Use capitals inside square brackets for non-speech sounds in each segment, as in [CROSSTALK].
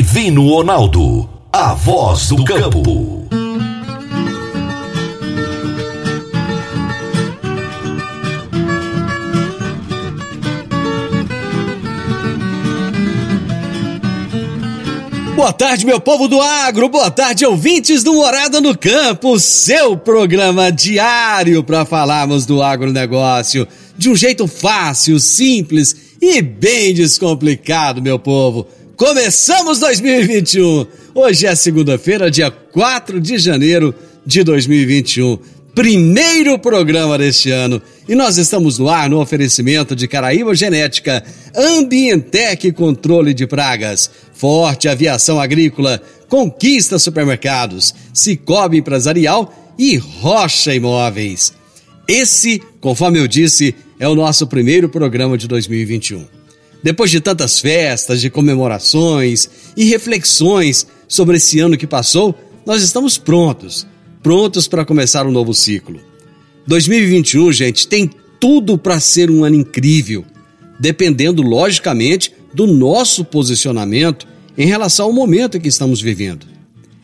Divino Ronaldo, a voz do campo. Boa tarde, meu povo do agro, boa tarde, ouvintes do Morada no Campo, seu programa diário para falarmos do agronegócio de um jeito fácil, simples e bem descomplicado, meu povo. Começamos 2021. Hoje é segunda-feira, dia 4 de janeiro de 2021. Primeiro programa deste ano. E nós estamos no ar no oferecimento de Caraíba Genética, Ambientec Controle de Pragas, Forte Aviação Agrícola, Conquista Supermercados, Cicobi Empresarial e Rocha Imóveis. Esse, conforme eu disse, é o nosso primeiro programa de 2021. Depois de tantas festas, de comemorações e reflexões sobre esse ano que passou, nós estamos prontos, prontos para começar um novo ciclo. 2021, gente, tem tudo para ser um ano incrível, dependendo logicamente do nosso posicionamento em relação ao momento que estamos vivendo.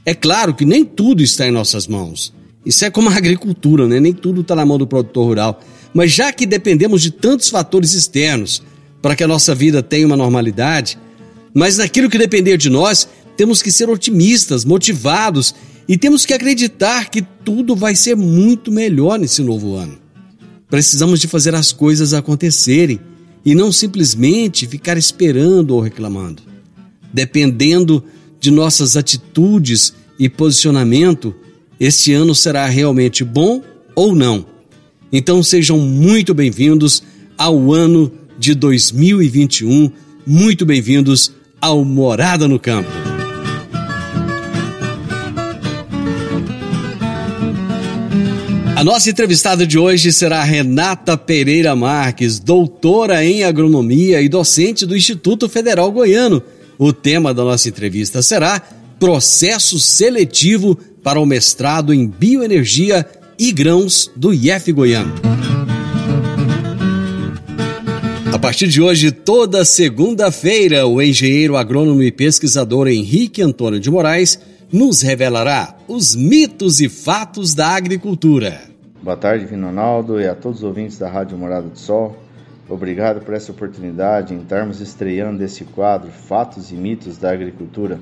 É claro que nem tudo está em nossas mãos. Isso é como a agricultura, né? Nem tudo está na mão do produtor rural. Mas já que dependemos de tantos fatores externos, para que a nossa vida tenha uma normalidade, mas naquilo que depender de nós, temos que ser otimistas, motivados e temos que acreditar que tudo vai ser muito melhor nesse novo ano. Precisamos de fazer as coisas acontecerem e não simplesmente ficar esperando ou reclamando. Dependendo de nossas atitudes e posicionamento, este ano será realmente bom ou não. Então sejam muito bem-vindos ao ano de 2021. Muito bem-vindos ao Morada no Campo. A nossa entrevistada de hoje será Renata Pereira Marques, doutora em agronomia e docente do Instituto Federal Goiano. O tema da nossa entrevista será Processo Seletivo para o Mestrado em Bioenergia e Grãos do IF Goiano. A partir de hoje, toda segunda-feira, o engenheiro agrônomo e pesquisador Henrique Antônio de Moraes nos revelará os mitos e fatos da agricultura. Boa tarde, Vino Ronaldo, e a todos os ouvintes da Rádio Morada do Sol. Obrigado por essa oportunidade em estarmos estreando esse quadro Fatos e Mitos da Agricultura.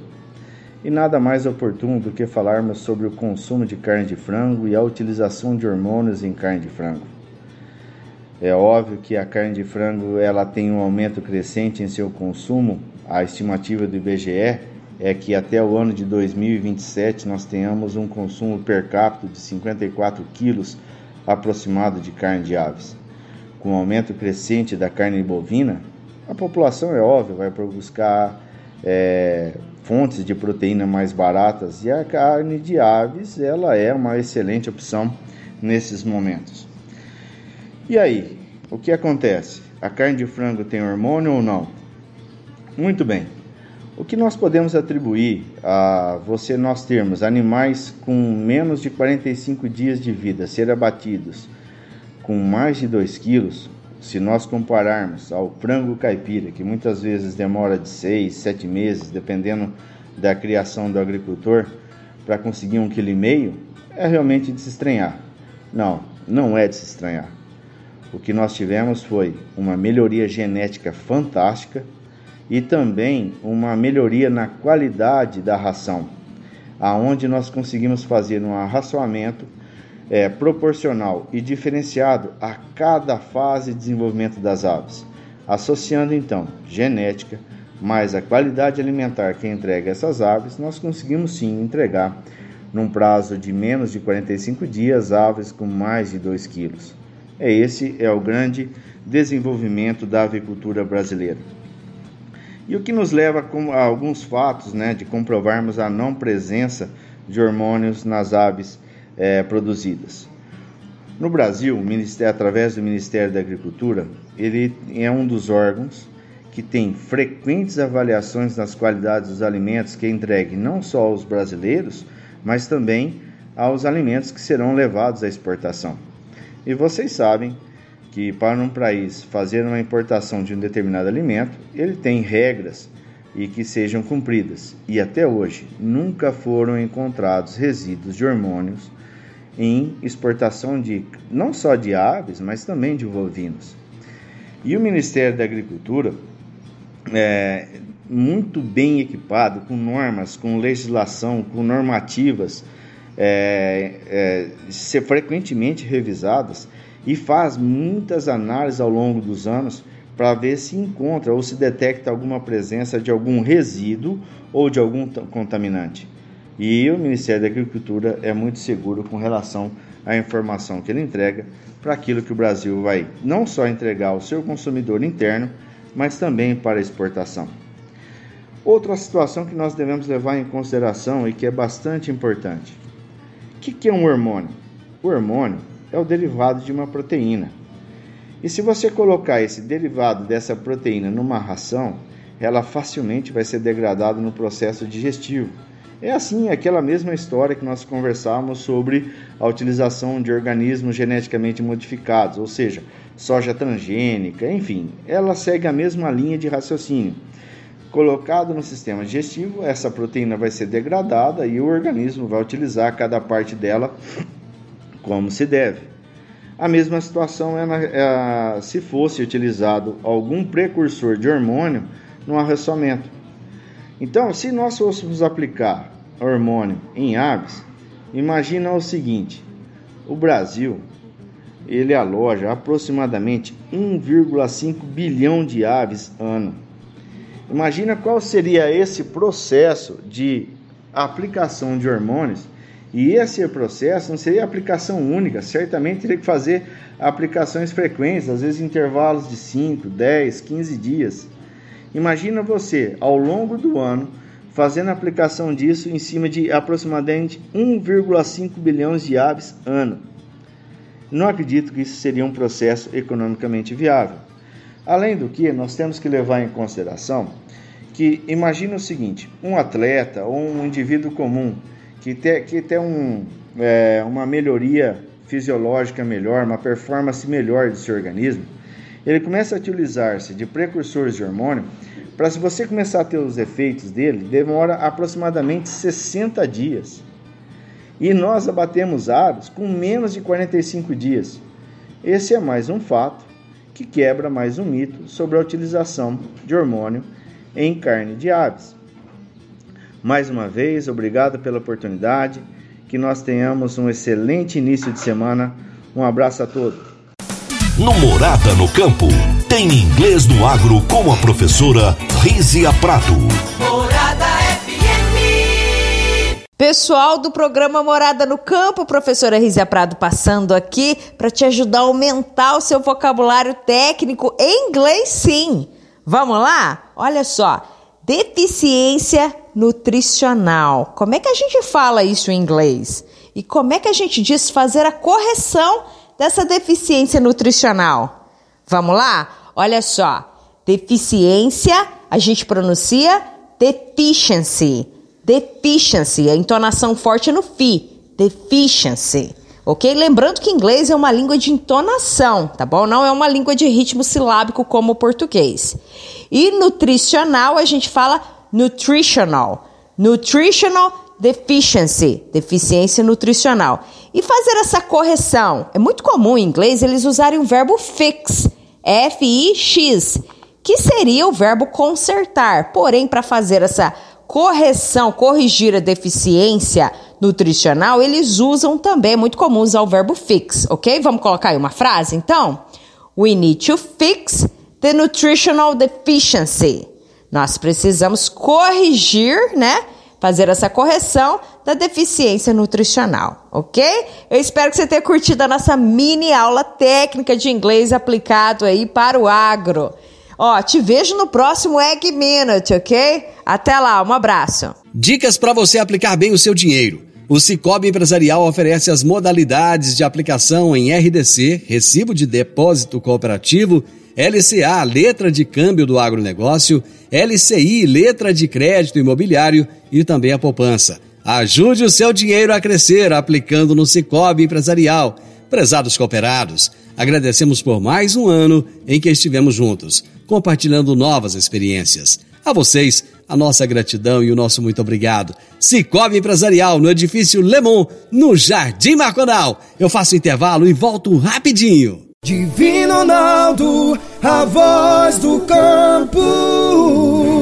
E nada mais oportuno do que falarmos sobre o consumo de carne de frango e a utilização de hormônios em carne de frango. É óbvio que a carne de frango ela tem um aumento crescente em seu consumo. A estimativa do IBGE é que até o ano de 2027 nós tenhamos um consumo per capita de 54 quilos aproximado de carne de aves. Com o aumento crescente da carne bovina, a população é óbvio vai buscar é, fontes de proteína mais baratas e a carne de aves ela é uma excelente opção nesses momentos. E aí, o que acontece? A carne de frango tem hormônio ou não? Muito bem. O que nós podemos atribuir a você nós termos animais com menos de 45 dias de vida ser abatidos com mais de 2 quilos, se nós compararmos ao frango caipira, que muitas vezes demora de 6, 7 meses, dependendo da criação do agricultor, para conseguir um quilo e meio, é realmente de se estranhar. Não, não é de se estranhar. O que nós tivemos foi uma melhoria genética fantástica e também uma melhoria na qualidade da ração, aonde nós conseguimos fazer um arraçoamento é, proporcional e diferenciado a cada fase de desenvolvimento das aves, associando então genética mais a qualidade alimentar que entrega essas aves, nós conseguimos sim entregar num prazo de menos de 45 dias aves com mais de 2 quilos. É esse é o grande desenvolvimento da avicultura brasileira. E o que nos leva a alguns fatos né, de comprovarmos a não presença de hormônios nas aves é, produzidas. No Brasil, através do Ministério da Agricultura, ele é um dos órgãos que tem frequentes avaliações nas qualidades dos alimentos que entregue não só aos brasileiros, mas também aos alimentos que serão levados à exportação. E vocês sabem que para um país fazer uma importação de um determinado alimento, ele tem regras e que sejam cumpridas. E até hoje nunca foram encontrados resíduos de hormônios em exportação de não só de aves, mas também de bovinos. E o Ministério da Agricultura é muito bem equipado com normas, com legislação, com normativas é, é, ser frequentemente revisadas e faz muitas análises ao longo dos anos para ver se encontra ou se detecta alguma presença de algum resíduo ou de algum contaminante. E o Ministério da Agricultura é muito seguro com relação à informação que ele entrega para aquilo que o Brasil vai não só entregar ao seu consumidor interno, mas também para exportação. Outra situação que nós devemos levar em consideração e que é bastante importante. O que é um hormônio? O hormônio é o derivado de uma proteína. E se você colocar esse derivado dessa proteína numa ração, ela facilmente vai ser degradada no processo digestivo é assim, aquela mesma história que nós conversávamos sobre a utilização de organismos geneticamente modificados, ou seja, soja transgênica, enfim, ela segue a mesma linha de raciocínio. Colocado no sistema digestivo, essa proteína vai ser degradada e o organismo vai utilizar cada parte dela como se deve. A mesma situação é, na, é se fosse utilizado algum precursor de hormônio no arrassamento. Então, se nós fôssemos aplicar hormônio em aves, imagina o seguinte: o Brasil ele aloja aproximadamente 1,5 bilhão de aves ano. Imagina qual seria esse processo de aplicação de hormônios e esse processo não seria aplicação única, certamente teria que fazer aplicações frequentes, às vezes intervalos de 5, 10, 15 dias. Imagina você, ao longo do ano, fazendo aplicação disso em cima de aproximadamente 1,5 bilhões de aves ano. Não acredito que isso seria um processo economicamente viável. Além do que, nós temos que levar em consideração que imagina o seguinte: um atleta ou um indivíduo comum que tem, que tem um, é, uma melhoria fisiológica melhor, uma performance melhor de seu organismo, ele começa a utilizar-se de precursores de hormônio para se você começar a ter os efeitos dele, demora aproximadamente 60 dias. E nós abatemos aves com menos de 45 dias. Esse é mais um fato que quebra mais um mito sobre a utilização de hormônio em carne de aves. Mais uma vez, obrigado pela oportunidade. Que nós tenhamos um excelente início de semana. Um abraço a todos. No Morada no Campo, tem inglês no agro com a professora Rízia Prado. Morada. Pessoal do programa Morada no Campo, professora Rízia Prado passando aqui para te ajudar a aumentar o seu vocabulário técnico em inglês, sim. Vamos lá? Olha só, deficiência nutricional. Como é que a gente fala isso em inglês? E como é que a gente diz fazer a correção dessa deficiência nutricional? Vamos lá? Olha só. Deficiência, a gente pronuncia deficiency. Deficiency, a entonação forte no fi. Deficiency. Ok? Lembrando que inglês é uma língua de entonação, tá bom? Não é uma língua de ritmo silábico como o português. E nutricional, a gente fala nutritional. Nutritional deficiency, deficiência nutricional. E fazer essa correção. É muito comum em inglês eles usarem o verbo fix, F-I-X, que seria o verbo consertar. Porém, para fazer essa correção, corrigir a deficiência nutricional, eles usam também, é muito comum usar o verbo fix, ok? Vamos colocar aí uma frase então? We need to fix the nutritional deficiency. Nós precisamos corrigir, né? fazer essa correção da deficiência nutricional, ok? Eu espero que você tenha curtido a nossa mini aula técnica de inglês aplicado aí para o agro. Ó, te vejo no próximo Egg Minute, ok? Até lá, um abraço. Dicas para você aplicar bem o seu dinheiro. O Cicobi Empresarial oferece as modalidades de aplicação em RDC, Recibo de Depósito Cooperativo, LCA, letra de câmbio do agronegócio, LCI, letra de crédito imobiliário e também a poupança. Ajude o seu dinheiro a crescer aplicando no Cicobi Empresarial. Prezados cooperados, agradecemos por mais um ano em que estivemos juntos, compartilhando novas experiências. A vocês, a nossa gratidão e o nosso muito obrigado. Cicobi Empresarial, no edifício Lemon, no Jardim Marconal. Eu faço intervalo e volto rapidinho. Divino Ronaldo, a voz do campo.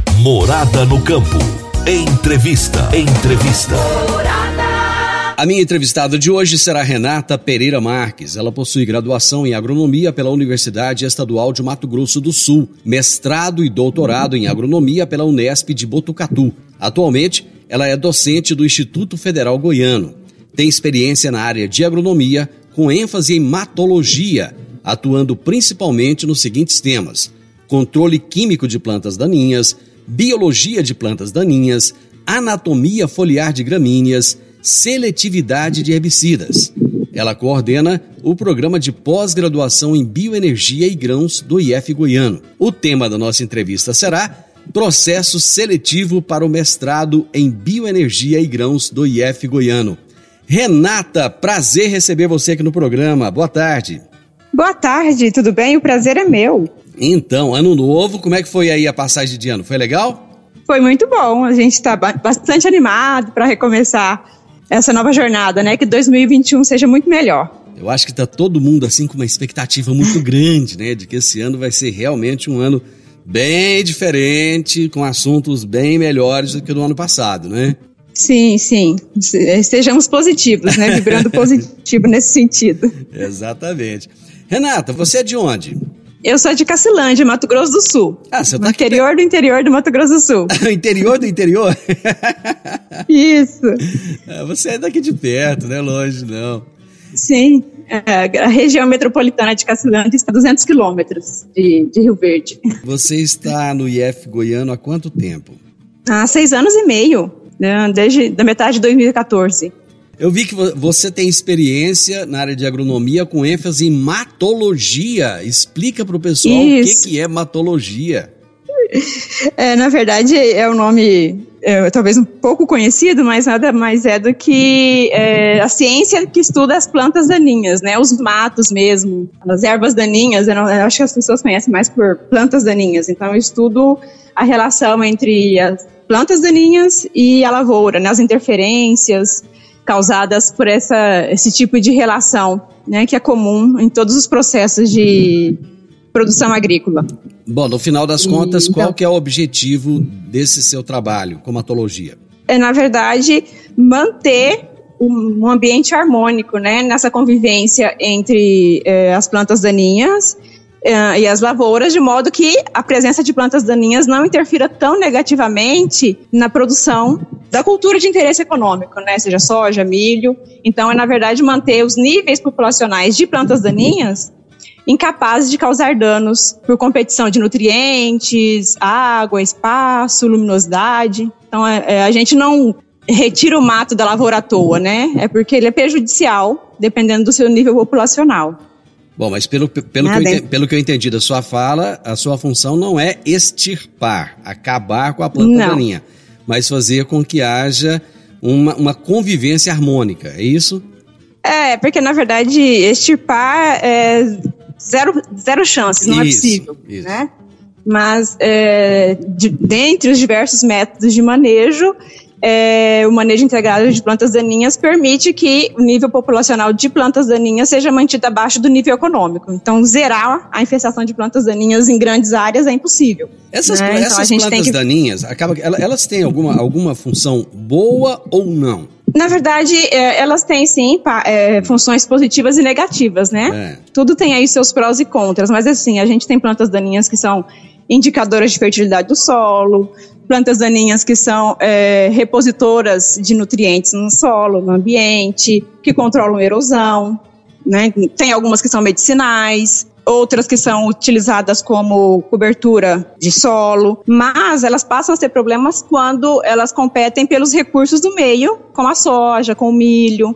Morada no Campo. Entrevista. Entrevista. Morada. A minha entrevistada de hoje será Renata Pereira Marques. Ela possui graduação em agronomia pela Universidade Estadual de Mato Grosso do Sul, mestrado e doutorado em agronomia pela Unesp de Botucatu. Atualmente, ela é docente do Instituto Federal Goiano. Tem experiência na área de agronomia, com ênfase em matologia atuando principalmente nos seguintes temas: controle químico de plantas daninhas, biologia de plantas daninhas, anatomia foliar de gramíneas, seletividade de herbicidas. Ela coordena o programa de pós-graduação em bioenergia e grãos do IF Goiano. O tema da nossa entrevista será Processo seletivo para o mestrado em bioenergia e grãos do IF Goiano. Renata, prazer receber você aqui no programa. Boa tarde. Boa tarde, tudo bem? O prazer é meu. Então, ano novo, como é que foi aí a passagem de ano? Foi legal? Foi muito bom. A gente está bastante animado para recomeçar essa nova jornada, né? Que 2021 seja muito melhor. Eu acho que está todo mundo assim com uma expectativa muito [LAUGHS] grande, né? De que esse ano vai ser realmente um ano bem diferente, com assuntos bem melhores do que do ano passado, né? Sim, sim. Estejamos positivos, né? Vibrando [LAUGHS] positivo nesse sentido. Exatamente. Renata, você é de onde? Eu sou de Cacilândia, Mato Grosso do Sul. Ah, você tá no interior do interior do Mato Grosso do Sul. [LAUGHS] interior do interior? [LAUGHS] Isso. Ah, você é daqui de perto, não é longe, não. Sim, é, a região metropolitana de Cacilândia está a 200 quilômetros de, de Rio Verde. Você está no IF Goiano há quanto tempo? Há seis anos e meio, né, desde da metade de 2014. Eu vi que você tem experiência na área de agronomia com ênfase em matologia. Explica para o pessoal Isso. o que, que é matologia. [LAUGHS] É, na verdade, é um nome é, talvez um pouco conhecido, mas nada mais é do que é, a ciência que estuda as plantas daninhas, né? Os matos mesmo, as ervas daninhas. Eu, não, eu acho que as pessoas conhecem mais por plantas daninhas. Então, eu estudo a relação entre as plantas daninhas e a lavoura, né? As interferências, causadas por essa, esse tipo de relação, né, que é comum em todos os processos de produção agrícola. Bom, no final das contas, e, qual então, que é o objetivo desse seu trabalho, comatologia? É, na verdade, manter um ambiente harmônico, né, nessa convivência entre é, as plantas daninhas uh, e as lavouras, de modo que a presença de plantas daninhas não interfira tão negativamente na produção da cultura de interesse econômico, né? Seja soja, milho. Então, é na verdade manter os níveis populacionais de plantas daninhas incapazes de causar danos por competição de nutrientes, água, espaço, luminosidade. Então, é, é, a gente não retira o mato da lavoura à toa, né? É porque ele é prejudicial, dependendo do seu nível populacional. Bom, mas pelo, pelo, que eu, pelo que eu entendi da sua fala, a sua função não é extirpar, acabar com a planta não. daninha, mas fazer com que haja uma, uma convivência harmônica, é isso? É, porque na verdade extirpar é zero, zero chances, não é isso, é possível, isso. né? Mas é, de, dentre os diversos métodos de manejo, é, o manejo integrado de plantas daninhas permite que o nível populacional de plantas daninhas seja mantido abaixo do nível econômico. Então, zerar a infestação de plantas daninhas em grandes áreas é impossível. Essas, né? então, essas plantas que... daninhas, acaba, elas têm alguma, alguma função boa ou não? Na verdade, é, elas têm sim é, funções positivas e negativas, né? É. Tudo tem aí seus prós e contras, mas assim, a gente tem plantas daninhas que são indicadoras de fertilidade do solo, plantas daninhas que são é, repositoras de nutrientes no solo, no ambiente, que controlam erosão, né? Tem algumas que são medicinais, outras que são utilizadas como cobertura de solo, mas elas passam a ter problemas quando elas competem pelos recursos do meio, como a soja, com o milho,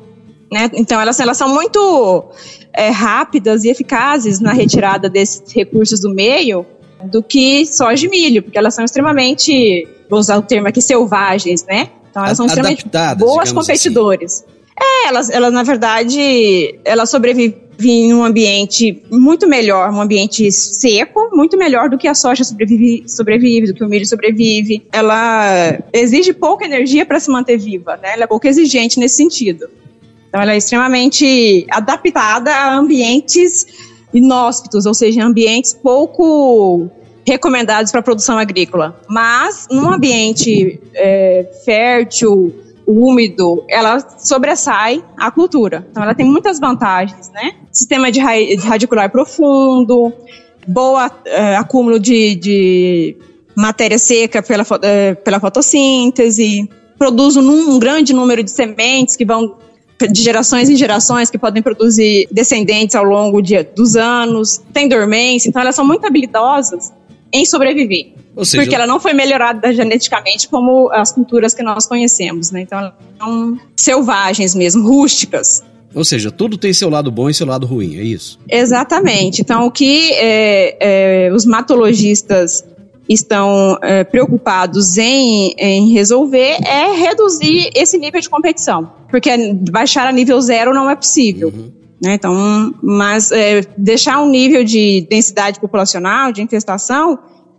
né? Então elas, elas são muito é, rápidas e eficazes na retirada desses recursos do meio do que soja e milho, porque elas são extremamente, vou usar o termo aqui, selvagens, né? Então elas são extremamente boas assim. competidores. Assim. É, elas, elas, na verdade, elas sobrevivem em um ambiente muito melhor, um ambiente seco, muito melhor do que a soja sobrevive, sobrevive do que o milho sobrevive. Ela exige pouca energia para se manter viva, né? Ela é pouco exigente nesse sentido. Então, ela é extremamente adaptada a ambientes inóspitos, ou seja, ambientes pouco recomendados para a produção agrícola. Mas, num ambiente é, fértil, úmido, ela sobressai a cultura. Então, ela tem muitas vantagens, né? Sistema de, ra de radicular profundo, boa é, acúmulo de, de, matéria seca pela, é, pela fotossíntese, produz um, um grande número de sementes que vão de gerações em gerações que podem produzir descendentes ao longo de, dos anos, tem dormência, então elas são muito habilidosas em sobreviver. Seja, porque ela não foi melhorada geneticamente como as culturas que nós conhecemos, né? Então elas são selvagens mesmo, rústicas. Ou seja, tudo tem seu lado bom e seu lado ruim, é isso? Exatamente. Então, o que é, é, os matologistas estão é, preocupados em, em resolver é reduzir esse nível de competição, porque baixar a nível zero não é possível. Uhum. Né? Então, mas é, deixar um nível de densidade populacional, de infestação,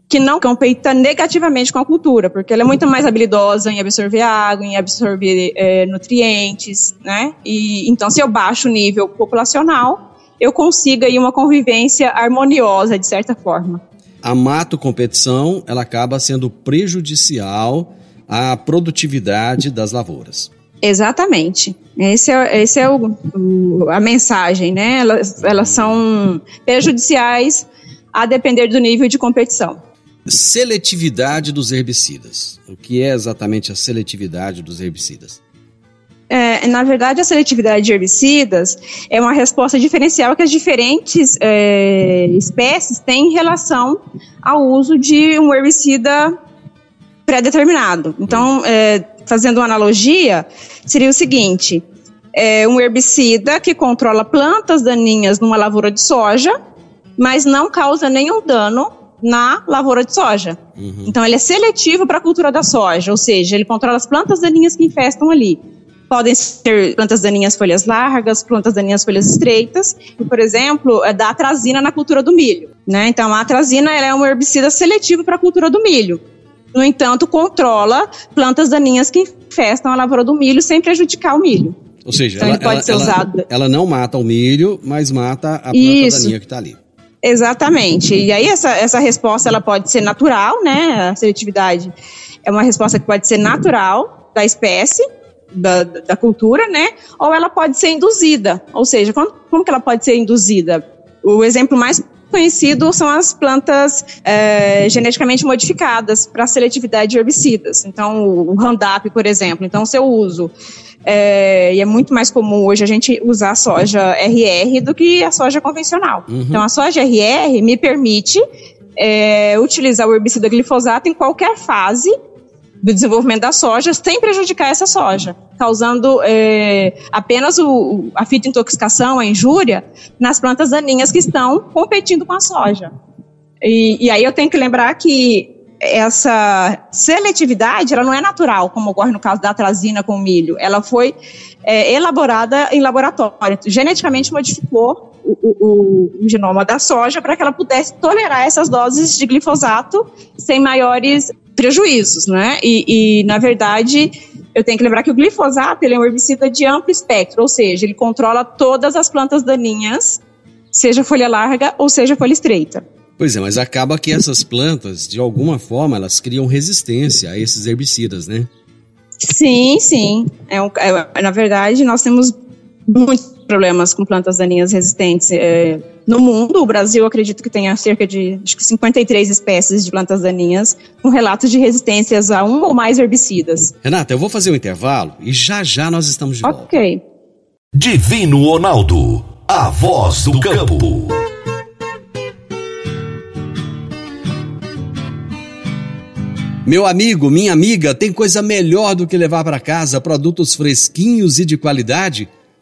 que não competa negativamente com a cultura, porque ela é muito mais habilidosa em absorver água, em absorver é, nutrientes, né? E então, se eu baixo o nível populacional, eu consigo aí uma convivência harmoniosa de certa forma a mato competição ela acaba sendo prejudicial à produtividade das lavouras. Exatamente. Esse é, esse é o, o, a mensagem, né? Elas, elas são prejudiciais a depender do nível de competição. Seletividade dos herbicidas. O que é exatamente a seletividade dos herbicidas? É, na verdade, a seletividade de herbicidas é uma resposta diferencial que as diferentes é, espécies têm em relação ao uso de um herbicida pré-determinado. Então, é, fazendo uma analogia, seria o seguinte: é um herbicida que controla plantas daninhas numa lavoura de soja, mas não causa nenhum dano na lavoura de soja. Uhum. Então, ele é seletivo para a cultura da soja, ou seja, ele controla as plantas daninhas que infestam ali podem ser plantas daninhas folhas largas, plantas daninhas folhas estreitas, e, por exemplo, é da atrazina na cultura do milho. Né? Então, a atrazina é um herbicida seletivo para a cultura do milho. No entanto, controla plantas daninhas que infestam a lavoura do milho sem prejudicar o milho. Ou seja, então, ela, pode ela, ser usado. Ela, não mata o milho, mas mata a planta Isso. daninha que está ali. Exatamente. E aí essa, essa resposta ela pode ser natural, né? A seletividade é uma resposta que pode ser natural da espécie, da, da cultura, né? Ou ela pode ser induzida. Ou seja, como, como que ela pode ser induzida? O exemplo mais conhecido são as plantas é, geneticamente modificadas para seletividade de herbicidas. Então, o Roundup, por exemplo. Então, se eu uso, é, e é muito mais comum hoje a gente usar a soja RR do que a soja convencional. Uhum. Então, a soja RR me permite é, utilizar o herbicida glifosato em qualquer fase do desenvolvimento da soja sem prejudicar essa soja, causando é, apenas o, a fitointoxicação, a injúria, nas plantas daninhas que estão competindo com a soja. E, e aí eu tenho que lembrar que essa seletividade ela não é natural, como ocorre no caso da atrazina com milho. Ela foi é, elaborada em laboratório, geneticamente modificou o, o, o genoma da soja para que ela pudesse tolerar essas doses de glifosato sem maiores prejuízos, né? E, e, na verdade, eu tenho que lembrar que o glifosato ele é um herbicida de amplo espectro, ou seja, ele controla todas as plantas daninhas, seja folha larga ou seja folha estreita. Pois é, mas acaba que essas plantas, de alguma forma, elas criam resistência a esses herbicidas, né? Sim, sim. É, um, é na verdade, nós temos muito problemas com plantas daninhas resistentes é, no mundo. O Brasil, acredito que tenha cerca de acho que 53 espécies de plantas daninhas com relatos de resistências a um ou mais herbicidas. Renata, eu vou fazer um intervalo e já já nós estamos de volta. Ok. Divino Ronaldo, a voz do campo. Meu amigo, minha amiga, tem coisa melhor do que levar para casa produtos fresquinhos e de qualidade?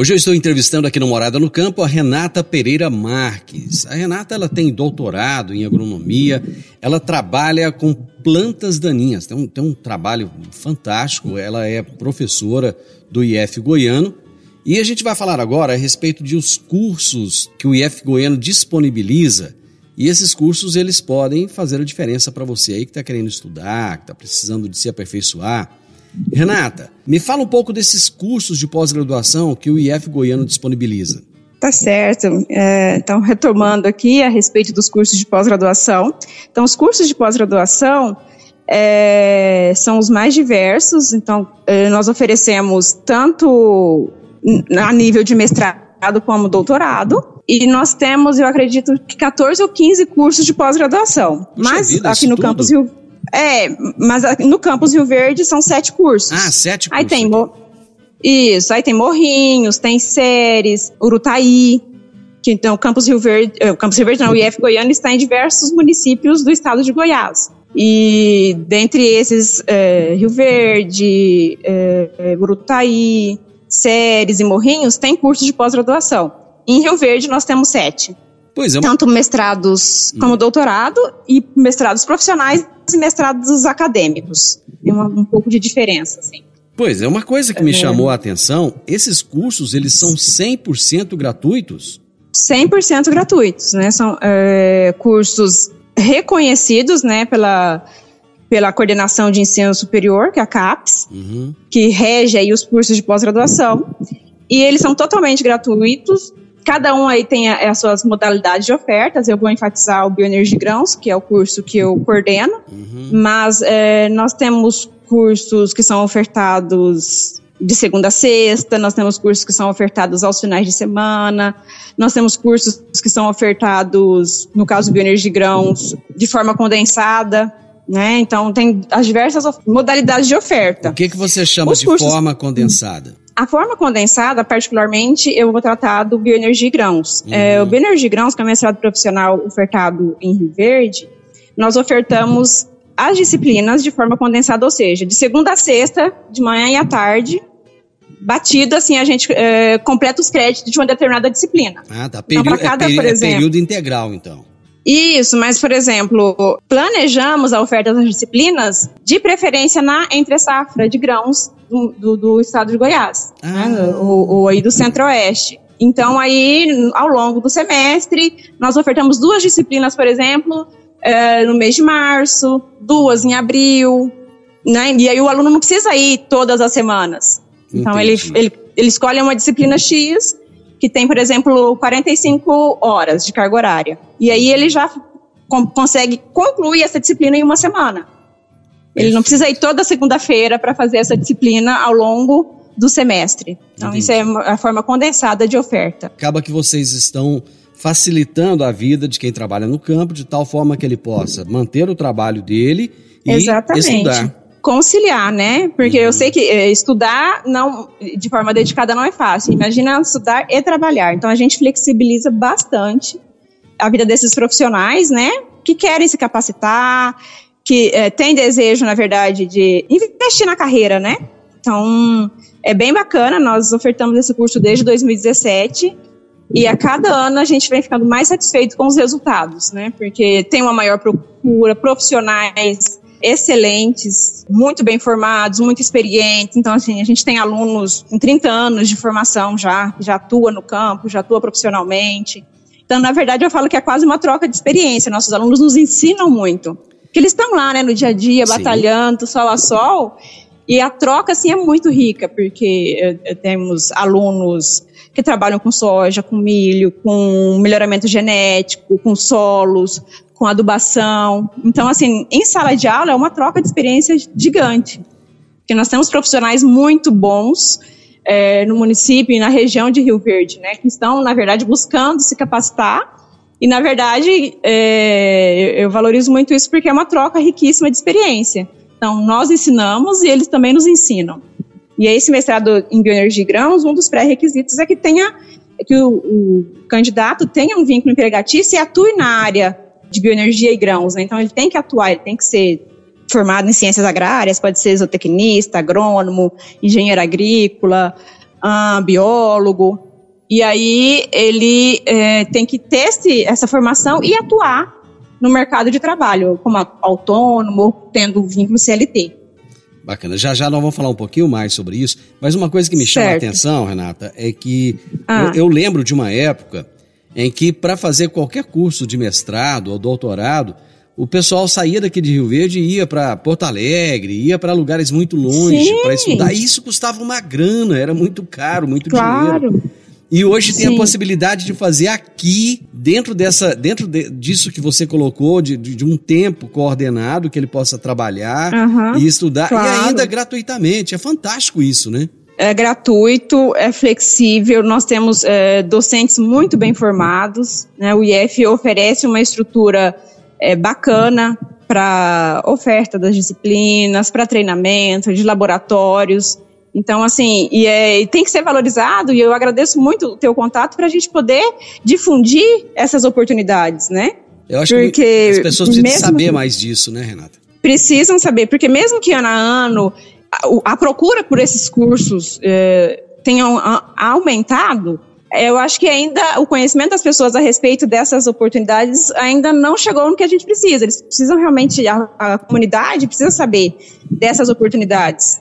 Hoje eu estou entrevistando aqui no Morada no Campo a Renata Pereira Marques. A Renata ela tem doutorado em agronomia, ela trabalha com plantas daninhas, tem um, tem um trabalho fantástico. Ela é professora do IF Goiano e a gente vai falar agora a respeito de os cursos que o IF Goiano disponibiliza. E esses cursos eles podem fazer a diferença para você aí que está querendo estudar, que está precisando de se aperfeiçoar. Renata, me fala um pouco desses cursos de pós-graduação que o IF Goiano disponibiliza. Tá certo. É, então, retomando aqui a respeito dos cursos de pós-graduação. Então, os cursos de pós-graduação é, são os mais diversos. Então, é, nós oferecemos tanto a nível de mestrado como doutorado. E nós temos, eu acredito, que 14 ou 15 cursos de pós-graduação. Mas vida, aqui no tudo? campus Rio, é, mas no campus Rio Verde são sete cursos. Ah, sete cursos. Aí tem mo- isso, aí tem Morrinhos, tem Séries, Urutaí. Que, então, o Campus Rio Verde, eh, o Campus Rio Verde não, o IF Goiano está em diversos municípios do estado de Goiás. E dentre esses, eh, Rio Verde, eh, eh, Urutaí, Séries e Morrinhos, tem curso de pós-graduação. Em Rio Verde nós temos sete Pois é, tanto mestrados como doutorado e mestrados profissionais e mestrados acadêmicos. Tem uma- um pouco de diferença, assim. pois é, uma coisa que me chamou a atenção, esses cursos eles são 100% gratuitos? 100% gratuitos, né? São é, cursos reconhecidos, né, pela, pela Coordenação de Ensino Superior, que é a CAPES, Uhum. que rege aí os cursos de pós-graduação. E eles são totalmente gratuitos. Cada um aí tem a- as suas modalidades de ofertas. Eu vou enfatizar o Bioenergia Grãos, que é o curso que eu coordeno. Mas é, nós temos cursos que são ofertados de segunda a sexta, nós temos cursos que são ofertados aos finais de semana, nós temos cursos que são ofertados, no caso do Bioenergia e Grãos, de forma condensada, né? Então tem as diversas modalidades de oferta. O que, que você chama Os de cursos- forma condensada? A forma condensada, particularmente, eu vou tratar do Bioenergia e Grãos. É, o Bioenergia e Grãos, que é um mestrado profissional ofertado em Rio Verde, nós ofertamos as disciplinas de forma condensada, ou seja, de segunda a sexta, de manhã e à tarde, batido, assim, a gente é, completa os créditos de uma determinada disciplina. Ah, tá. Então, Período, pra cada, é, peri- por é exemplo- período integral, então. Isso, mas, por exemplo, planejamos a oferta das disciplinas de preferência na entre-safra de grãos do, do- do estado de Goiás, Ah. né, ou, ou aí do centro-oeste. Então, aí, ao longo do semestre, nós ofertamos duas disciplinas, por exemplo, eh, no mês de março, duas em abril, né? E aí o aluno não precisa ir todas as semanas. Então, ele, ele, ele escolhe uma disciplina X, que tem, por exemplo, 45 horas de carga horária. E aí ele já consegue concluir essa disciplina em uma semana. Ele não precisa ir toda segunda-feira para fazer essa disciplina ao longo do semestre. Então, Entendi. isso é a forma condensada de oferta. Acaba que vocês estão facilitando a vida de quem trabalha no campo, de tal forma que ele possa manter o trabalho dele e Exatamente. estudar. Conciliar, né? Porque eu sei que eh, estudar não, de forma dedicada não é fácil. Imagina estudar e trabalhar. Então a gente flexibiliza bastante a vida desses profissionais, né? Que querem se capacitar, que eh, têm desejo, na verdade, de investir na carreira, né? Então é bem bacana. Nós ofertamos esse curso desde 2017. E a cada ano a gente vem ficando mais satisfeito com os resultados, né? Porque tem uma maior procura, profissionais excelentes, muito bem formados, muito experientes. Então, assim, a gente tem alunos com 30 anos de formação já, que já atua no campo, já atua profissionalmente. Então, na verdade, eu falo que é quase uma troca de experiência. Nossos alunos nos ensinam muito. Porque eles estão lá, né, no dia a dia, Sim. batalhando, sol a sol. E a troca, assim, é muito rica, porque eh, temos alunos que trabalham com soja, com milho, com melhoramento genético, com solos, com adubação. Então, assim, em sala de aula é uma troca de experiência gigante. Porque nós temos profissionais muito bons é, no município e na região de Rio Verde, né, que estão, na verdade, buscando se capacitar. E, na verdade, é, eu valorizo muito isso porque é uma troca riquíssima de experiência. Então, nós ensinamos e eles também nos ensinam. E esse mestrado em bioenergia e grãos, um dos pré-requisitos é que tenha que o, o, candidato tenha um vínculo empregatício e atue na área de bioenergia e grãos. Né? Então, ele tem que atuar, ele tem que ser formado em ciências agrárias, pode ser zootecnista, agrônomo, engenheiro agrícola, ah, biólogo. E aí ele é, tem que ter esse, essa formação e atuar no mercado de trabalho, como autônomo, tendo vínculo CLT. Bacana. Já já nós vamos falar um pouquinho mais sobre isso, mas uma coisa que me chama certo. a atenção, Renata, é que ah. eu, eu lembro de uma época em que para fazer qualquer curso de mestrado ou doutorado, o pessoal saía daqui de Rio Verde e ia para Porto Alegre, ia para lugares muito longe para estudar. E isso custava uma grana, era muito caro, muito claro. dinheiro. E hoje tem Sim. a possibilidade de fazer aqui, dentro dessa, dentro de, disso que você colocou, de, de, um tempo coordenado que ele possa trabalhar uhum, e estudar, claro. e ainda gratuitamente. É fantástico isso, né? É gratuito, é flexível, nós temos é, docentes muito bem formados, né? o IF oferece uma estrutura é, bacana para oferta das disciplinas, para treinamento, de laboratórios. Então, assim, e, é, e, tem que ser valorizado, e eu agradeço muito o teu contato para a gente poder difundir essas oportunidades, né? Eu acho porque que as pessoas precisam saber mais disso, né, Renata? Precisam saber, porque mesmo que ano a ano a, a procura por esses cursos é, tenha aumentado, eu acho que ainda o conhecimento das pessoas a respeito dessas oportunidades ainda não chegou no que a gente precisa. Eles precisam realmente, a, a comunidade precisa saber dessas oportunidades.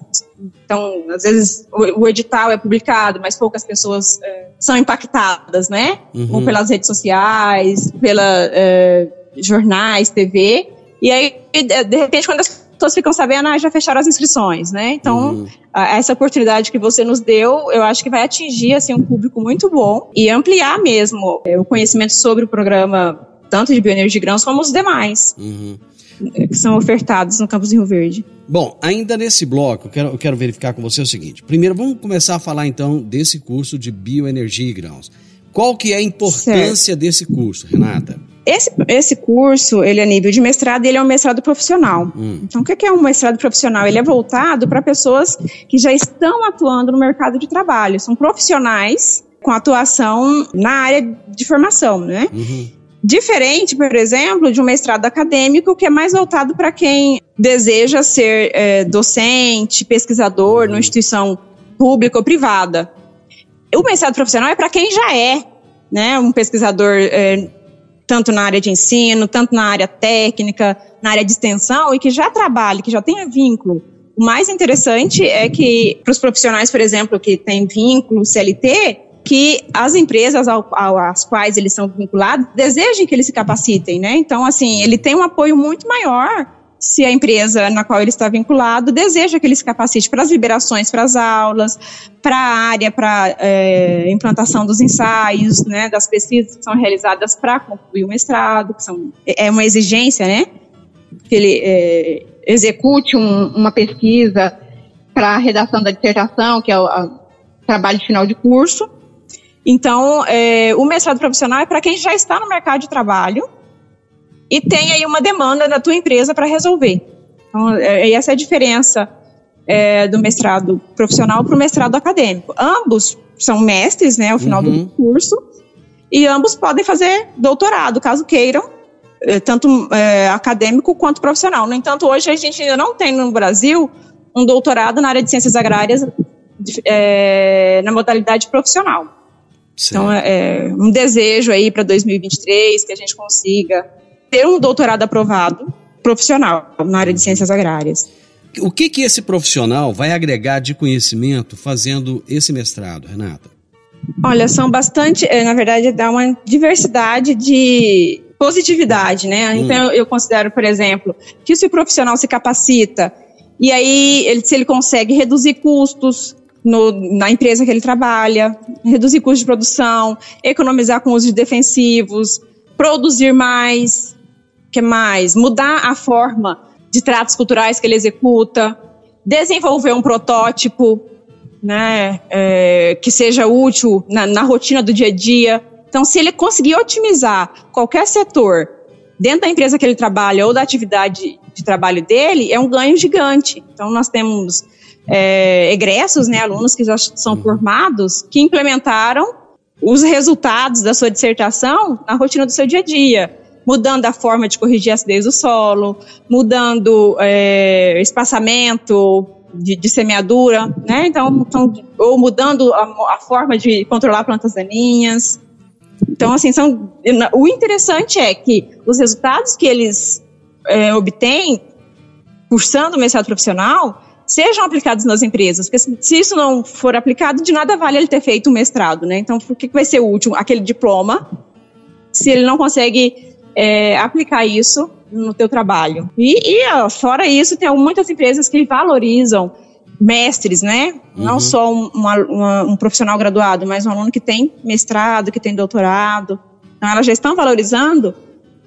Então, às vezes o, o edital é publicado, mas poucas pessoas é, são impactadas, né? Uhum. Ou pelas redes sociais, pela é, jornais, TV. E aí, de repente, quando as pessoas ficam sabendo, ah, já fecharam as inscrições, né? Então, uhum. essa oportunidade que você nos deu, eu acho que vai atingir, assim, um público muito bom e ampliar mesmo é, o conhecimento sobre o programa, tanto de bioenergia de grãos como os demais. Uhum que são ofertados no campus Rio Verde. Bom, ainda nesse bloco, eu quero, eu quero verificar com você o seguinte. Primeiro, vamos começar a falar então desse curso de bioenergia e grãos. Qual que é a importância certo. desse curso, Renata? Esse, esse curso, ele é nível de mestrado, ele é um mestrado profissional. Hum. Então, o que é um mestrado profissional? Ele é voltado para pessoas que já estão atuando no mercado de trabalho. São profissionais com atuação na área de formação, né? Uhum. Diferente, por exemplo, de um mestrado acadêmico que é mais voltado para quem deseja ser é, docente, pesquisador uhum. numa instituição pública ou privada. O mestrado profissional é para quem já é né, um pesquisador é, tanto na área de ensino, tanto na área técnica, na área de extensão, e que já trabalhe, que já tenha vínculo. O mais interessante é que, para os profissionais, por exemplo, que têm vínculo CLT, que as empresas ao, ao, às quais eles são vinculados desejem que eles se capacitem, né? Então, assim, ele tem um apoio muito maior se a empresa na qual ele está vinculado deseja que ele se capacite para as liberações para as aulas, para a área, para é, implantação dos ensaios, né, das pesquisas que são realizadas para concluir o mestrado, que são, é uma exigência, né, que ele é, execute um, uma pesquisa para a redação da dissertação, que é o trabalho de final de curso. Então, é, o mestrado profissional é para quem já está no mercado de trabalho, e tem aí uma demanda da tua empresa para resolver. Então, é, essa é a diferença é, do mestrado profissional para o mestrado acadêmico. Ambos são mestres, né, ao final uhum. do curso, e ambos podem fazer doutorado, caso queiram, é, tanto é, acadêmico quanto profissional. No entanto, hoje a gente ainda não tem no Brasil um doutorado na área de ciências agrárias é, na modalidade profissional. Então, é, é um desejo aí para 2023 que a gente consiga ter um doutorado aprovado profissional na área de ciências agrárias. O que que esse profissional vai agregar de conhecimento fazendo esse mestrado, Renata? Olha, são bastante, eh, na verdade, dá uma diversidade de positividade, né? Hum. Então, eu considero, por exemplo, que se o profissional se capacita e aí, ele, se ele consegue reduzir custos no, na empresa que ele trabalha, reduzir custos de produção, economizar com usos defensivos, produzir mais, que mais? Mudar a forma de tratos culturais que ele executa, desenvolver um protótipo, né, é, que seja útil na, na rotina do dia a dia. Então, se ele conseguir otimizar qualquer setor dentro da empresa que ele trabalha ou da atividade de trabalho dele, é um ganho gigante. Então, nós temos é, egressos, né, alunos que já são uhum. formados, que implementaram os resultados da sua dissertação na rotina do seu dia a dia mudando a forma de corrigir a acidez do solo, mudando é, espaçamento de, de, semeadura, né? Então, então ou mudando a, a, forma de controlar plantas daninhas. Então, assim, são, o interessante é que os resultados que eles é, obtêm cursando o mestrado profissional sejam aplicados nas empresas, porque se isso não for aplicado, de nada vale ele ter feito um mestrado, né? Então, por que vai ser útil aquele diploma se ele não consegue é, aplicar isso no teu trabalho. E, e, fora isso, tem muitas empresas que valorizam mestres, né? Uhum. Não só um, uma, uma, um profissional graduado, mas um aluno que tem mestrado, que tem doutorado. Então, elas já estão valorizando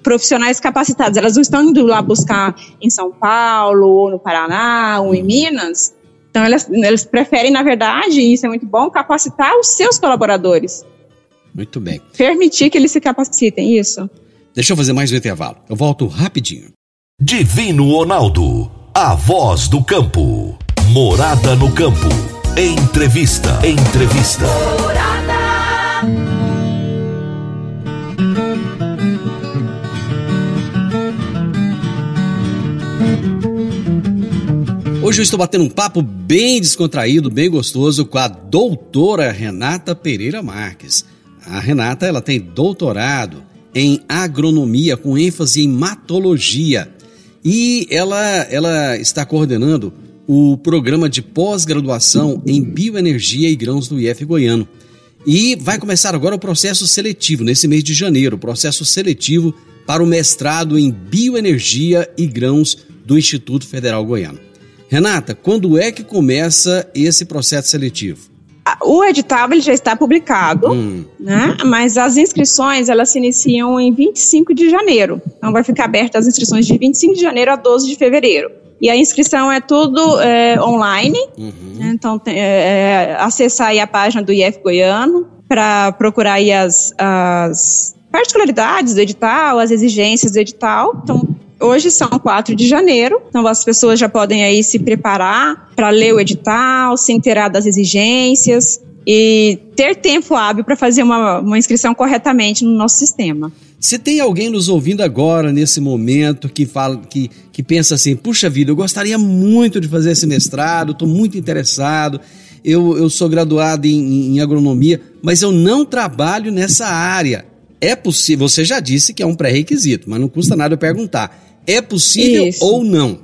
profissionais capacitados. Elas não estão indo lá buscar em São Paulo, ou no Paraná, ou em Minas. Então, elas, elas preferem, na verdade, e isso é muito bom, capacitar os seus colaboradores. Muito bem. Permitir que eles se capacitem, isso. Deixa eu fazer mais um intervalo. Eu volto rapidinho. Divino Ronaldo, a voz do campo. Morada no campo. Entrevista. Entrevista. Morada. Hoje eu estou batendo um papo bem descontraído, bem gostoso com a doutora Renata Pereira Marques. A Renata, ela tem doutorado em agronomia com ênfase em matologia. E ela, ela está coordenando o programa de pós-graduação em bioenergia e grãos do IF Goiano. E vai começar agora o processo seletivo, nesse mês de janeiro, o processo seletivo para o mestrado em bioenergia e grãos do Instituto Federal Goiano. Renata, quando é que começa esse processo seletivo? O edital ele já está publicado, hum. né? Mas as inscrições elas se iniciam em 25 de janeiro. Então vai ficar aberta as inscrições de 25 de janeiro a 12 de fevereiro. E a inscrição é tudo é, online. Uhum. Né? Então é, é, acessar aí a página do IF Goiano para procurar aí as, as particularidades do edital, as exigências do edital. Então Hoje são 4 de janeiro, então as pessoas já podem aí se preparar para ler o edital, se inteirar das exigências e ter tempo hábil para fazer uma, uma inscrição corretamente no nosso sistema. Se tem alguém nos ouvindo agora, nesse momento, que fala, que, que pensa assim, puxa vida, eu gostaria muito de fazer esse mestrado, estou muito interessado, eu, eu sou graduado em, em agronomia, mas eu não trabalho nessa área. É possível, você já disse que é um pré-requisito, mas não custa nada eu perguntar. É possível Isso. ou não?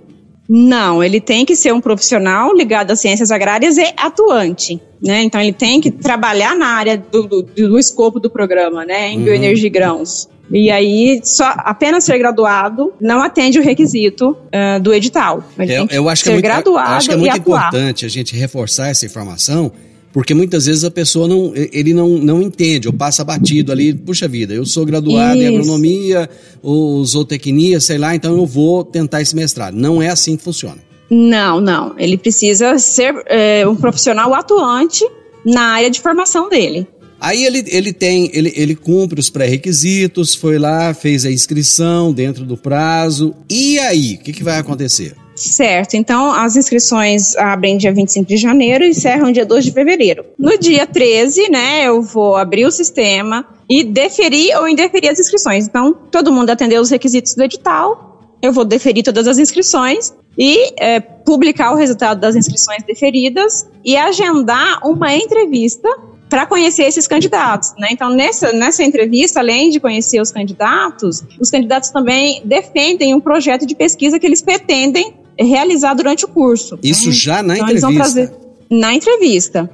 Não, ele tem que ser um profissional ligado às ciências agrárias e atuante, né? Então ele tem que trabalhar na área do, do, do escopo do programa, né? Em uhum. bioenergia e grãos. E aí, só apenas ser graduado não atende o requisito uh, do edital. Ele eu, eu acho que é muito, graduado acho que é muito importante a gente reforçar essa informação, porque muitas vezes a pessoa não, ele não, não entende, ou passa batido ali, puxa vida, eu sou graduado Isso. em agronomia, ou zootecnia, sei lá, então eu vou tentar esse mestrado. Não é assim que funciona. Não, não. Ele precisa ser é, um profissional atuante na área de formação dele. Aí ele, ele tem, ele, ele cumpre os pré-requisitos, foi lá, fez a inscrição dentro do prazo. E aí, o que, que vai acontecer? Certo, então as inscrições abrem dia 25 de janeiro e encerram dia 2 de fevereiro. No dia 13, né, eu vou abrir o sistema e deferir ou indeferir as inscrições. Então, todo mundo atendeu os requisitos do edital, eu vou deferir todas as inscrições e é, publicar o resultado das inscrições deferidas e agendar uma entrevista para conhecer esses candidatos. Né? Então, nessa, nessa entrevista, além de conhecer os candidatos, os candidatos também defendem um projeto de pesquisa que eles pretendem realizar durante o curso. Isso né? já na então, entrevista? na entrevista.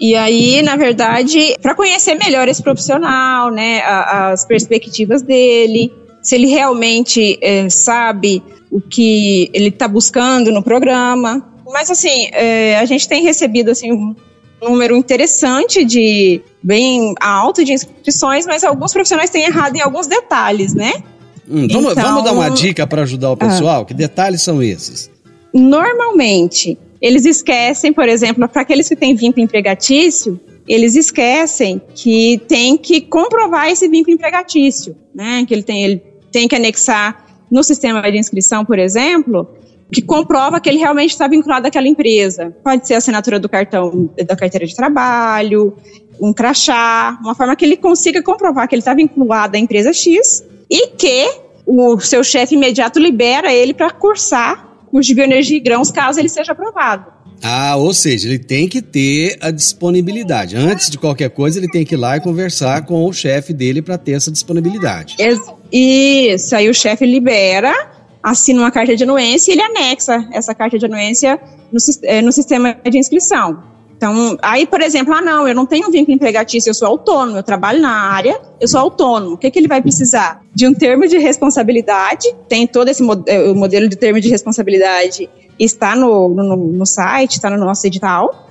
E aí, na verdade, para conhecer melhor esse profissional, né, as perspectivas dele, se ele realmente é, sabe o que ele está buscando no programa. Mas assim, é, a gente tem recebido assim um número interessante de bem alto de inscrições, mas alguns profissionais têm errado em alguns detalhes, né? Hum, vamos, então, vamos, dar uma dica para ajudar o pessoal? Ah, que detalhes são esses? Normalmente, eles esquecem, por exemplo, para aqueles que têm vínculo empregatício, eles esquecem que tem que comprovar esse vínculo empregatício, né? Que ele tem, ele tem que anexar no sistema de inscrição, por exemplo, que comprova que ele realmente está vinculado àquela empresa. Pode ser a assinatura do cartão da carteira de trabalho, um crachá, uma forma que ele consiga comprovar que ele está vinculado à empresa X e que o seu chefe imediato libera ele para cursar curso de bioenergia e grãos, caso ele seja aprovado. Ah, ou seja, ele tem que ter a disponibilidade. Antes de qualquer coisa, ele tem que ir lá e conversar com o chefe dele para ter essa disponibilidade. Isso, aí o chefe libera, assina uma carta de anuência e ele anexa essa carta de anuência no, eh, no sistema de inscrição. Então, aí, por exemplo, ah, não, eu não tenho vínculo empregatício, eu sou autônomo, eu trabalho na área, eu sou autônomo. O que, que ele vai precisar? De um termo de responsabilidade, tem todo esse eh, o modelo de termo de responsabilidade, está no, no, no site, está no nosso edital.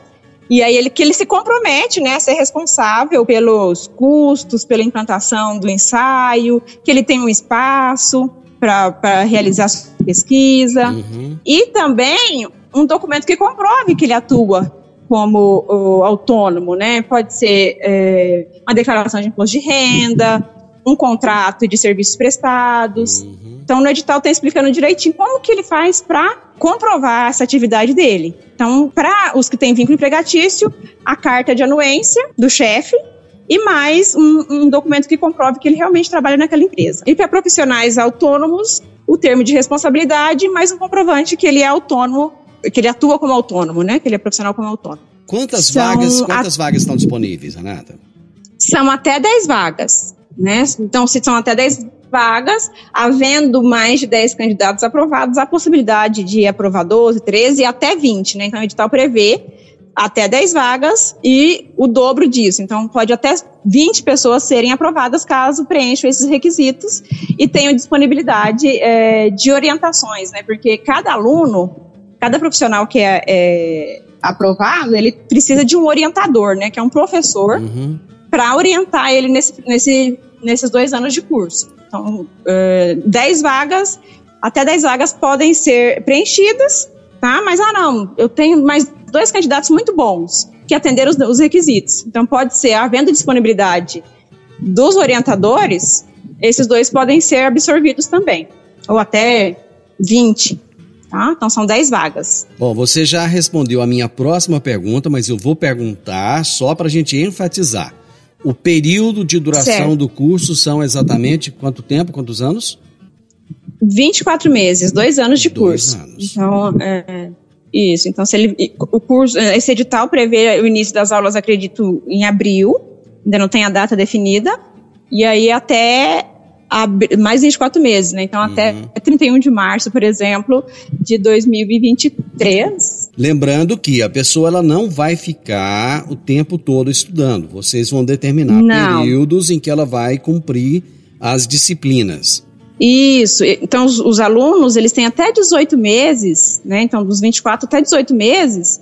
E aí ele que ele se compromete, né, a ser responsável pelos custos, pela implantação do ensaio, que ele tem um espaço para realizar sua pesquisa uhum. e também um documento que comprove que ele atua como o, autônomo, né? Pode ser é, uma declaração de imposto de renda, um contrato de serviços prestados. Uhum. Então, no edital está explicando direitinho como que ele faz para comprovar essa atividade dele. Então, para os que têm vínculo empregatício, a carta de anuência do chefe e mais um, um, documento que comprove que ele realmente trabalha naquela empresa. E para profissionais autônomos, o termo de responsabilidade, mais um comprovante que ele é autônomo que ele atua como autônomo, né? Que ele é profissional como autônomo. Quantas são vagas, quantas a... vagas estão disponíveis, Renata? São até 10 vagas, né? Então, se são até 10 vagas, havendo mais de 10 candidatos aprovados, há possibilidade de aprovar 12, 13 e até 20, né? Então, o edital prevê até 10 vagas e o dobro disso. Então, pode até 20 pessoas serem aprovadas caso preencham esses requisitos e tenham disponibilidade é, de orientações, né? Porque cada aluno cada profissional que é, é, aprovado, ele precisa de um orientador, né? Que é um professor, uhum. para orientar ele nesse, nesse, nesses dois anos de curso. Então, é, 10 vagas, até 10 vagas podem ser preenchidas, tá? Mas, ah, não, eu tenho mais dois candidatos muito bons que atenderam os, os requisitos. Então, pode ser, havendo disponibilidade dos orientadores, esses dois podem ser absorvidos também, ou até 20 tá? Então são 10 vagas. Bom, você já respondeu a minha próxima pergunta, mas eu vou perguntar só para a gente enfatizar. O período de duração certo. do curso são exatamente quanto tempo, quantos anos? 24 meses, dois anos de dois curso. Anos. Então, é, isso. Então, se ele, o curso, esse edital prevê o início das aulas, acredito, em abril, ainda não tem a data definida, e aí até mais 24 meses, né? Então, uhum. até 31 de março, por exemplo, de 2023. Lembrando que a pessoa ela não vai ficar o tempo todo estudando. Vocês vão determinar não. períodos em que ela vai cumprir as disciplinas. Isso. Então, os, os, alunos, eles têm até 18 meses, né? Então, dos 24 até 18 meses,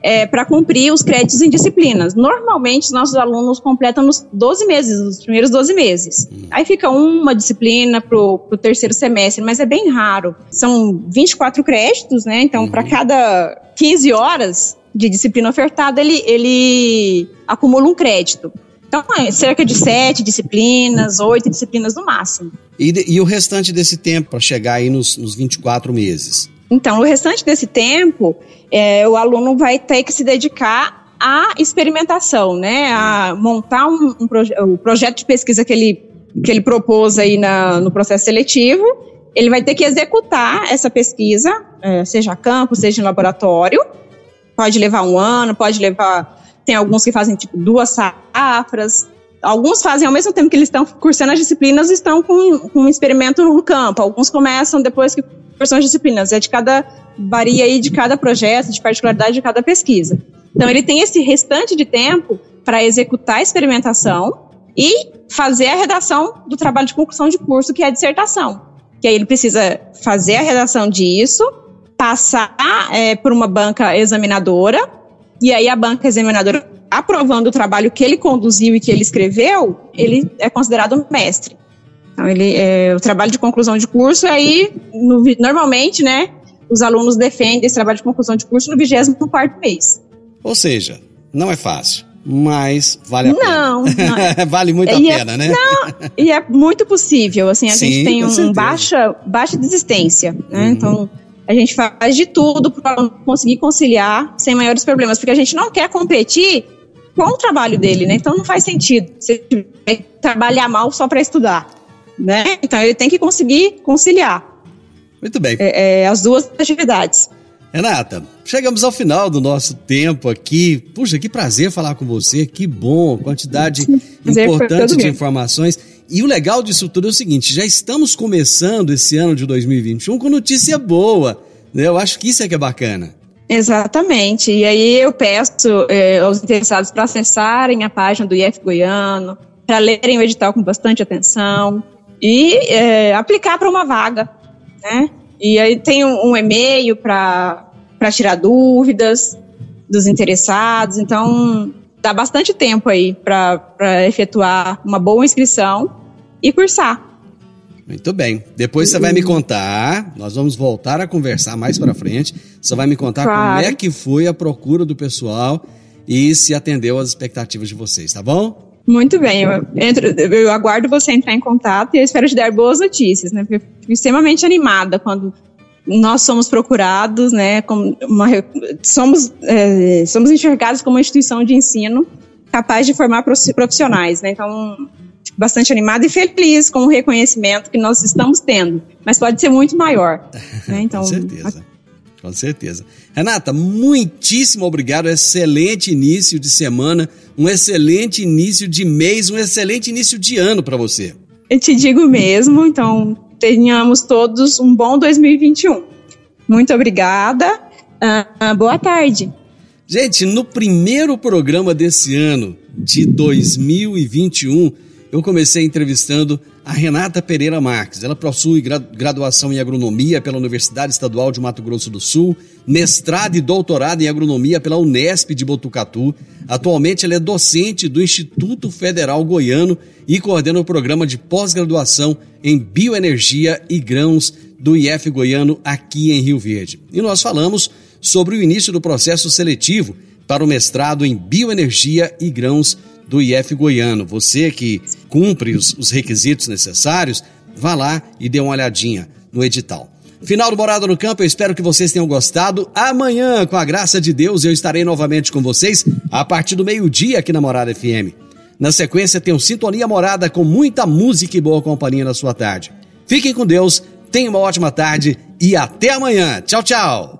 é, para cumprir os créditos em disciplinas. Normalmente, os nossos alunos completam nos 12 meses, nos primeiros 12 meses. Hum. Aí fica uma disciplina para o terceiro semestre, mas é bem raro. São 24 créditos, né? Então, uhum. para cada 15 horas de disciplina ofertada, ele, ele acumula um crédito. Então, é cerca de sete disciplinas, oito disciplinas no máximo. E, e o restante desse tempo para chegar aí nos, nos 24 meses? Então, o restante desse tempo, é, o aluno vai ter que se dedicar à experimentação, né? A montar um, um proje o projeto de pesquisa que ele, que ele propôs aí na, no processo seletivo. Ele vai ter que executar essa pesquisa, é, seja a campo, seja em laboratório. Pode levar um ano, pode levar. Tem alguns que fazem tipo duas safras. Alguns fazem ao mesmo tempo que eles estão cursando as disciplinas, estão com, com um experimento no campo. Alguns começam depois que cursam as disciplinas. É de cada varia aí de cada projeto, de particularidade de cada pesquisa. Então, ele tem esse restante de tempo para executar a experimentação e fazer a redação do trabalho de conclusão de curso, que é a dissertação. Que aí ele precisa fazer a redação disso, passar é, por uma banca examinadora, e aí a banca examinadora, aprovando o trabalho que ele conduziu e que ele escreveu, ele é considerado mestre. Então, ele, é, o trabalho de conclusão de curso, aí, no, normalmente, né, os alunos defendem esse trabalho de conclusão de curso no 24 mês. Ou seja, não é fácil mas vale a não, pena. Não, [LAUGHS] vale muito a é pena, né? Não, e é muito possível, assim, a Sim, gente tem um baixa, baixa desistência, né? Uhum. Então, a gente faz de tudo para conseguir conciliar sem maiores problemas, porque a gente não quer competir com o trabalho dele, né? Então não faz sentido você trabalhar mal só para estudar, né? Então ele tem que conseguir conciliar. Muito bem. É, é, as duas atividades. Renata, chegamos ao final do nosso tempo aqui. Puxa, que prazer falar com você, que bom, quantidade [LAUGHS] importante de informações. E o legal disso tudo é o seguinte: já estamos começando esse ano de 2021 com notícia boa. Né? Eu acho que isso é que é bacana. Exatamente. E aí eu peço eh, aos interessados para acessarem a página do IF Goiano, para lerem o edital com bastante atenção e eh, aplicar para uma vaga, né? E aí tem um, um e-mail para tirar dúvidas dos interessados. Então, dá bastante tempo aí para efetuar uma boa inscrição e cursar. Muito bem. Depois você vai me contar, nós vamos voltar a conversar mais para frente. Você vai me contar claro. como é que foi a procura do pessoal e se atendeu às expectativas de vocês, tá bom? Muito bem, eu, entro, eu aguardo você entrar em contato e eu espero te dar boas notícias, né? Fico extremamente animada quando nós somos procurados, né? Como uma, somos, é, somos enxergados como uma instituição de ensino capaz de formar profissionais, né? Então, bastante animada e feliz com o reconhecimento que nós estamos tendo, mas pode ser muito maior. Né? [LAUGHS] Então, com certeza. Com certeza. Renata, muitíssimo obrigado. Excelente início de semana, um excelente início de mês, um excelente início de ano para você. Eu te digo mesmo, então tenhamos todos um bom 2021. Muito obrigada. Uh, boa tarde. Gente, no primeiro programa desse ano, de 2021, eu comecei entrevistando a Renata Pereira Marques. Ela possui graduação em agronomia pela Universidade Estadual de Mato Grosso do Sul, mestrado e doutorado em agronomia pela Unesp de Botucatu. Atualmente ela é docente do Instituto Federal Goiano e coordena o programa de pós-graduação em bioenergia e grãos do IF Goiano aqui em Rio Verde. E nós falamos sobre o início do processo seletivo para o mestrado em bioenergia e grãos do IF Goiano. Você que cumpre os, os requisitos necessários, vá lá e dê uma olhadinha no edital. Final do Morada no Campo, eu espero que vocês tenham gostado. Amanhã, com a graça de Deus, eu estarei novamente com vocês a partir do meio-dia aqui na Morada FM. Na sequência, tem um Sintonia Morada com muita música e boa companhia na sua tarde. Fiquem com Deus, tenham uma ótima tarde e até amanhã. Tchau, tchau.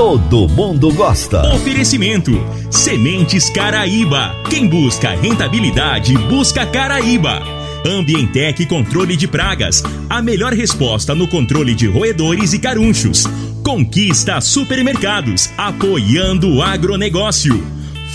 todo mundo gosta. Oferecimento: Sementes Caraíba. Quem busca rentabilidade, busca Caraíba. Ambientec Controle de Pragas. A melhor resposta no controle de roedores e carunchos. Conquista Supermercados. Apoiando o agronegócio.